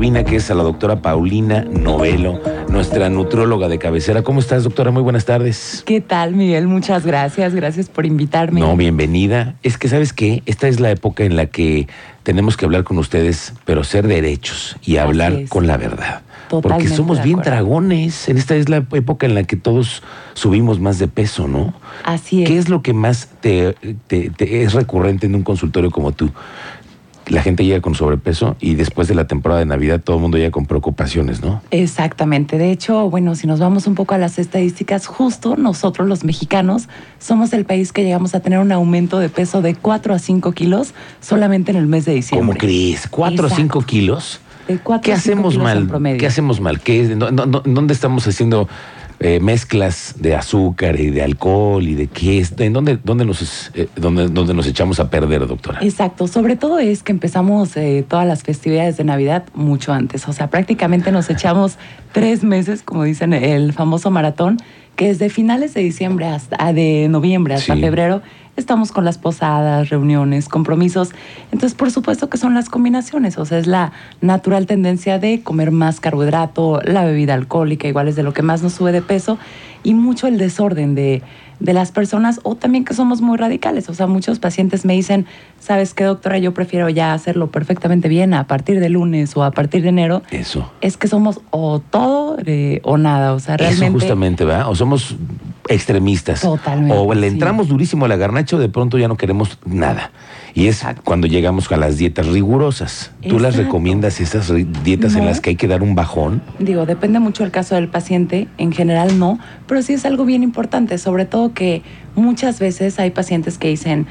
Que es a la doctora Paulina Novelo, nuestra nutróloga de cabecera. ¿Cómo estás, doctora? Muy buenas tardes. ¿Qué tal, Miguel? Muchas gracias. Gracias por invitarme. No, bienvenida. Es que, ¿sabes qué? Esta es la época en la que tenemos que hablar con ustedes, pero ser derechos y hablar con la verdad. Porque somos bien dragones. En esta es la época en la que todos subimos más de peso, ¿no? Así es. ¿Qué es lo que más te es recurrente en un consultorio como tú? La gente llega con sobrepeso y después de la temporada de Navidad todo el mundo llega con preocupaciones, ¿no? Exactamente. De hecho, bueno, si nos vamos un poco a las estadísticas, justo nosotros los mexicanos somos el país que llegamos a tener un aumento de peso de 4 a 5 kilos solamente en el mes de diciembre. ¿Cómo crees? ¿4 a 5 kilos? ¿Qué hacemos mal? ¿Qué hacemos mal? ¿Qué, ¿Dónde estamos haciendo eh, mezclas de azúcar y de alcohol y de qué ¿en dónde, dónde, nos, eh, dónde, nos echamos a perder, doctora? Exacto, sobre todo es que empezamos eh, todas las festividades de Navidad mucho antes, o sea, prácticamente nos echamos tres meses, como dicen, el famoso maratón, que es de finales de diciembre hasta ah, de noviembre hasta febrero estamos con las posadas, reuniones, compromisos. Entonces, por supuesto que son las combinaciones, o sea, es la natural tendencia de comer más carbohidrato, la bebida alcohólica, igual es de lo que más nos sube de peso, y mucho el desorden de, de las personas, o también que somos muy radicales. O sea, muchos pacientes me dicen, ¿sabes qué, doctora? Yo prefiero ya hacerlo perfectamente bien a partir de lunes o a partir de enero. Eso. Es que somos o todo eh, o nada. O sea, realmente. Eso justamente, ¿verdad? O somos extremistas. Totalmente. O le entramos durísimo a la garnacha o de pronto ya no queremos nada. Y es cuando llegamos a las dietas rigurosas. ¿Tú las recomiendas esas dietas en las que hay que dar un bajón? Digo, depende mucho del caso del paciente. En general no, pero sí es algo bien importante. Sobre todo que muchas veces hay pacientes que dicen,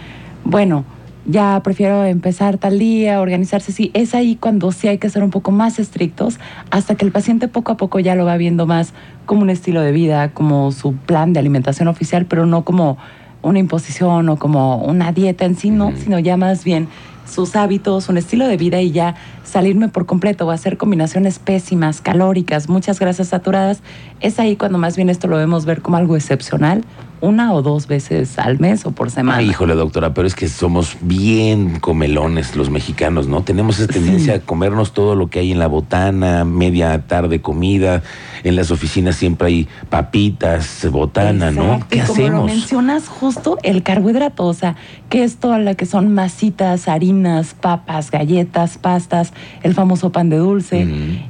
bueno, ya prefiero empezar tal día, organizarse. Sí, es ahí cuando sí hay que ser un poco más estrictos hasta que el paciente poco a poco ya lo va viendo más como un estilo de vida, como su plan de alimentación oficial, pero no como una imposición o como una dieta en sí, no, sino ya más bien sus hábitos, un estilo de vida y ya salirme por completo o hacer combinaciones pésimas, calóricas, muchas grasas saturadas, es ahí cuando más bien esto lo vemos ver como algo excepcional una o dos veces al mes o por semana. híjole, doctora, pero es que somos bien comelones los mexicanos, ¿no? Tenemos esa tendencia a comernos todo lo que hay en la botana, media tarde comida, en las oficinas siempre hay papitas, botana, ¿no? ¿Qué hacemos? Como lo mencionas justo el carbohidrato, o sea, que es toda la que son masitas, harinas, papas, galletas, pastas, el famoso pan de dulce.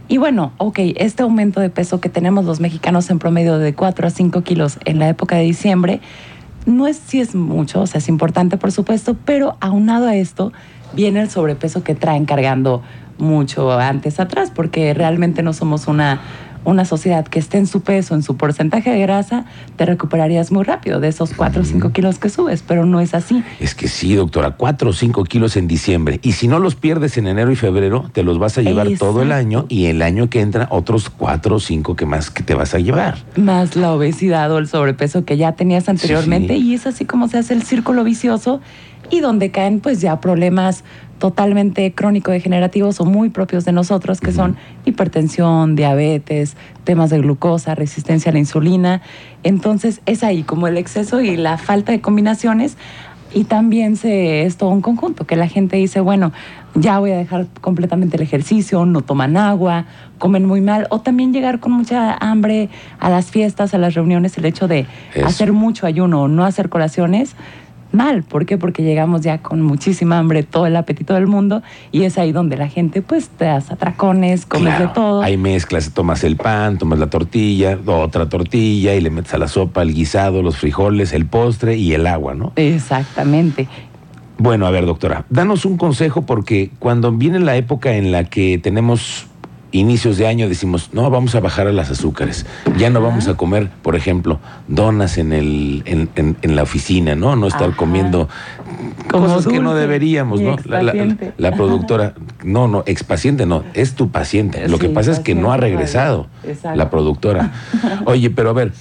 Y bueno, ok, este aumento de peso que tenemos los mexicanos en promedio de 4 a 5 kilos en la época de diciembre, no es si es mucho, o sea, es importante por supuesto, pero aunado a esto viene el sobrepeso que traen cargando mucho antes atrás, porque realmente no somos una una sociedad que esté en su peso, en su porcentaje de grasa, te recuperarías muy rápido de esos 4 o 5 kilos que subes, pero no es así. Es que sí, doctora, 4 o 5 kilos en diciembre. Y si no los pierdes en enero y febrero, te los vas a llevar todo el año y el año que entra otros 4 o 5 que más que te vas a llevar. Más la obesidad o el sobrepeso que ya tenías anteriormente y es así como se hace el círculo vicioso y donde caen pues ya problemas totalmente crónico-degenerativos o muy propios de nosotros, que son hipertensión, diabetes, temas de glucosa, resistencia a la insulina. Entonces es ahí como el exceso y la falta de combinaciones. Y también se, es todo un conjunto, que la gente dice, bueno, ya voy a dejar completamente el ejercicio, no toman agua, comen muy mal, o también llegar con mucha hambre a las fiestas, a las reuniones, el hecho de hacer mucho ayuno o no hacer colaciones, mal. ¿Por qué? Porque llegamos ya con muchísima hambre, todo el apetito del mundo, y es ahí donde la gente, pues, te das atracones, comes de todo. Hay mezclas, tomas el pan, tomas la tortilla, otra tortilla, y le metes a la sopa el guisado, los frijoles, el postre y el agua, ¿no? Exactamente. Bueno, a ver, doctora, danos un consejo porque cuando viene la época en la que tenemos inicios de año decimos, no, vamos a bajar a las azúcares, ya no vamos a comer, por ejemplo, donas en, el, en, en, la oficina, ¿no? No estar comiendo cosas que no deberíamos, ¿no? La, productora, no, no, expaciente no, es tu paciente. Lo que pasa es que no ha regresado la productora. Oye, pero a ver,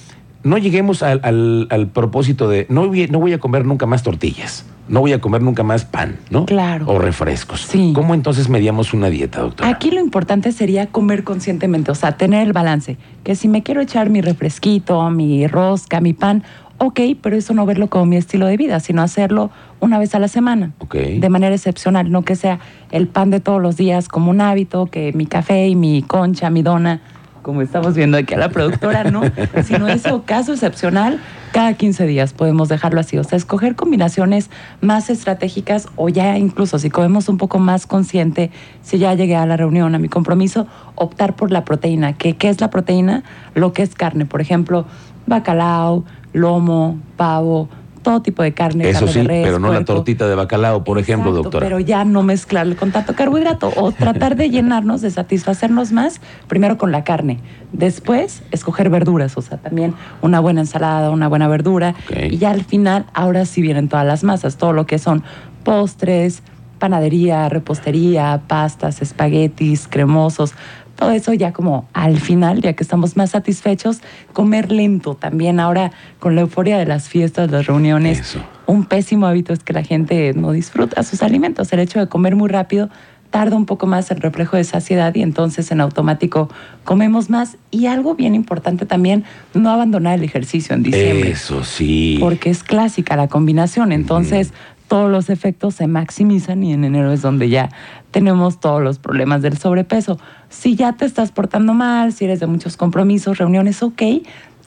no lleguemos al, al, al propósito de, no voy, no voy a comer nunca más tortillas no voy a comer nunca más pan, ¿no? Claro. O refrescos. Sí. ¿Cómo entonces mediamos una dieta, doctor? Aquí lo importante sería comer conscientemente, o sea, tener el balance. Que si me quiero echar mi refresquito, mi rosca, mi pan, ok, pero eso no verlo como mi estilo de vida, sino hacerlo una vez a la semana, okay. de manera excepcional, no que sea el pan de todos los días como un hábito, que mi café y mi concha, mi dona, como estamos viendo aquí a la productora, no, sino eso, caso excepcional, cada 15 días podemos dejarlo así, o sea, escoger combinaciones más estratégicas o ya incluso si comemos un poco más consciente, si ya llegué a la reunión, a mi compromiso, optar por la proteína, que ¿qué es la proteína? Lo que es carne, por ejemplo, bacalao, lomo, pavo, todo tipo de carne. Eso carne sí, de res, pero no la tortita de bacalao, por ejemplo, doctora. Pero ya no mezclarle con tanto carbohidrato o tratar de llenarnos, de satisfacernos más, primero con la carne, después escoger verduras, o sea, también una buena ensalada, una buena verdura, y ya al final, ahora sí vienen todas las masas, todo lo que son postres, panadería, repostería, pastas, espaguetis, cremosos, todo eso ya como al final, ya que estamos más satisfechos, comer lento también ahora con la euforia de las fiestas, las reuniones. Eso. Un pésimo hábito es que la gente no disfruta sus alimentos. El hecho de comer muy rápido tarda un poco más el reflejo de saciedad y entonces en automático comemos más. Y algo bien importante también, no abandonar el ejercicio en diciembre Eso sí. porque es clásica la combinación. Entonces, todos los efectos se maximizan y en enero es donde ya tenemos todos los problemas del sobrepeso. Si ya te estás portando mal, si eres de muchos compromisos, reuniones, ok,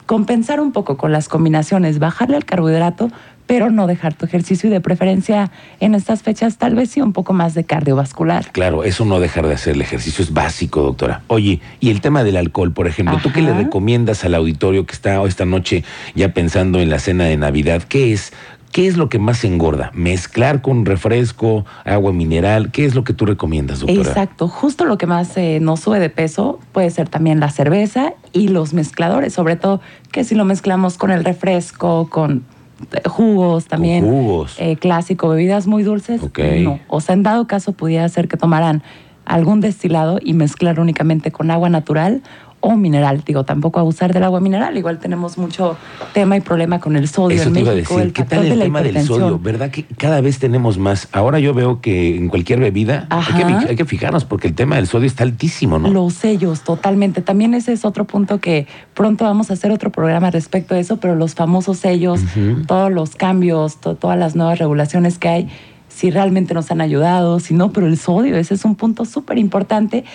compensar un poco con las combinaciones, bajarle al carbohidrato, pero no dejar tu ejercicio y de preferencia en estas fechas tal vez sí un poco más de cardiovascular. Claro, eso no dejar de hacer el ejercicio es básico, doctora. Oye, y el tema del alcohol, por ejemplo, ¿tú qué le recomiendas al auditorio que está esta noche ya pensando en la cena de Navidad? ¿Qué es? ¿Qué es lo que más engorda? ¿Mezclar con refresco, agua mineral? ¿Qué es lo que tú recomiendas, doctora? Exacto, justo lo que más eh, nos sube de peso puede ser también la cerveza y los mezcladores, sobre todo que si lo mezclamos con el refresco, con eh, jugos también, jugos. eh, clásico, bebidas muy dulces, Ok. no. O sea, en dado caso pudiera ser que tomaran algún destilado y mezclar únicamente con agua natural o mineral. Digo, tampoco abusar del agua mineral. Igual tenemos mucho tema y problema con el sodio Eso en te iba a México, decir, el ¿qué tal de el la tema del sodio? ¿Verdad que cada vez tenemos más? Ahora yo veo que en cualquier bebida hay que, hay que fijarnos porque el tema del sodio está altísimo, ¿no? Los sellos, totalmente. También ese es otro punto que pronto vamos a hacer otro programa respecto a eso, pero los famosos sellos, todos los cambios, to- todas las nuevas regulaciones que hay, si realmente nos han ayudado, si no, pero el sodio, ese es un punto súper importante.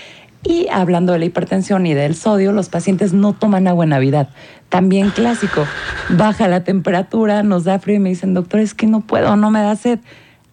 Y hablando de la hipertensión y del sodio, los pacientes no toman agua en Navidad. También clásico, baja la temperatura, nos da frío y me dicen, doctor, es que no puedo, no me da sed.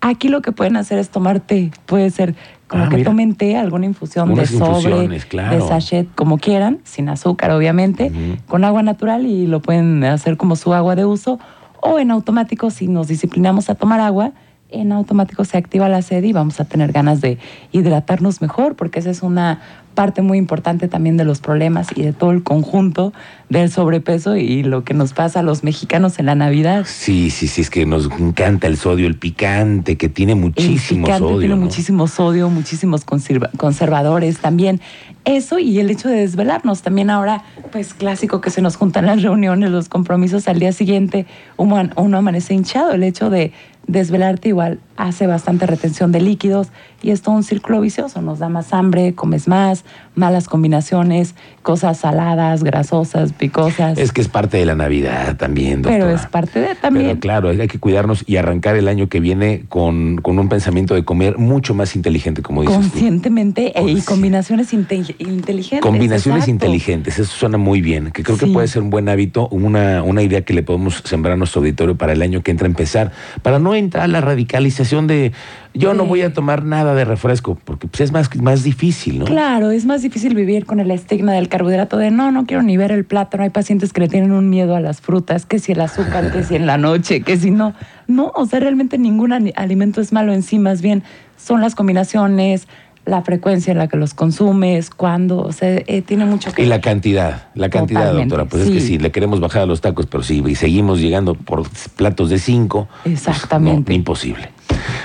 Aquí lo que pueden hacer es tomar té. Puede ser como Ah, que mira. tomen té, alguna infusión Unas de sobre, claro. de sachet, como quieran, sin azúcar obviamente, con agua natural y lo pueden hacer como su agua de uso. O en automático, si nos disciplinamos a tomar agua, en automático se activa la sed y vamos a tener ganas de hidratarnos mejor, porque esa es una parte muy importante también de los problemas y de todo el conjunto del sobrepeso y lo que nos pasa a los mexicanos en la Navidad. Sí, sí, sí, es que nos encanta el sodio, el picante, que tiene muchísimo el picante sodio. tiene ¿no? muchísimo sodio, muchísimos conserva- conservadores también. Eso y el hecho de desvelarnos. También ahora, pues clásico que se nos juntan las reuniones, los compromisos al día siguiente, uno, uno amanece hinchado. El hecho de desvelarte igual hace bastante retención de líquidos y es todo un círculo vicioso. Nos da más hambre, comes más, malas combinaciones, cosas saladas, grasosas, picosas. Es que es parte de la Navidad también, doctora. pero es parte de también. Pero claro, hay que cuidarnos y arrancar el año que viene con, con un pensamiento de comer mucho más inteligente, como dices tú. Conscientemente y combinaciones inte- inteligentes. Combinaciones exacto. inteligentes, eso suena muy bien, que creo que puede ser un buen hábito, una, una idea que le podemos sembrar a nuestro auditorio para el año que entra a empezar, para no entrar a la radicalización de yo no Sí. voy a tomar nada de refresco, porque pues, es más, más difícil, ¿no? Claro, es más difícil vivir con el estigma del carbohidrato de no, no quiero ni ver el plátano. Hay pacientes que le tienen un miedo a las frutas, que si el azúcar, que si en la noche, que si no. No, o sea, realmente ningún alimento es malo en sí, más bien son las combinaciones, la frecuencia en la que los consumes, cuándo, o sea, eh, tiene mucho que Y la cantidad, la cantidad, Totalmente, doctora. Pues es que sí. si le queremos bajar a los tacos, pero si seguimos llegando por platos de cinco, pues, Exactamente. no, imposible.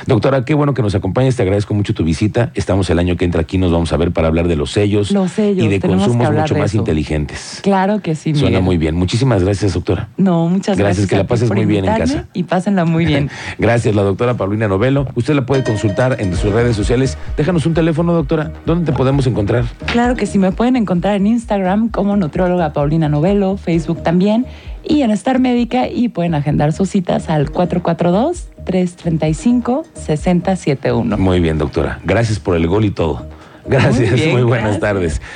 Doctora, qué bueno que nos acompañes, te agradezco mucho tu visita. Estamos el año que entra aquí, nos vamos a ver para hablar de los sellos, los sellos y de consumos mucho de más inteligentes. Claro que sí. Suena muy bien. Muchísimas gracias, doctora. No, muchas gracias. Gracias, que la pases muy bien en casa. Y pásenla muy bien. gracias, la doctora Paulina Novelo. Usted la puede consultar en sus redes sociales. Déjanos un teléfono, doctora. ¿Dónde te podemos encontrar? Claro que sí, me pueden encontrar en Instagram como nutrióloga Paulina Novelo, Facebook también y en Star Médica y pueden agendar sus citas al 442-335-6071. Muy bien, doctora. Gracias por el gol y todo. Gracias, muy, buenas tardes.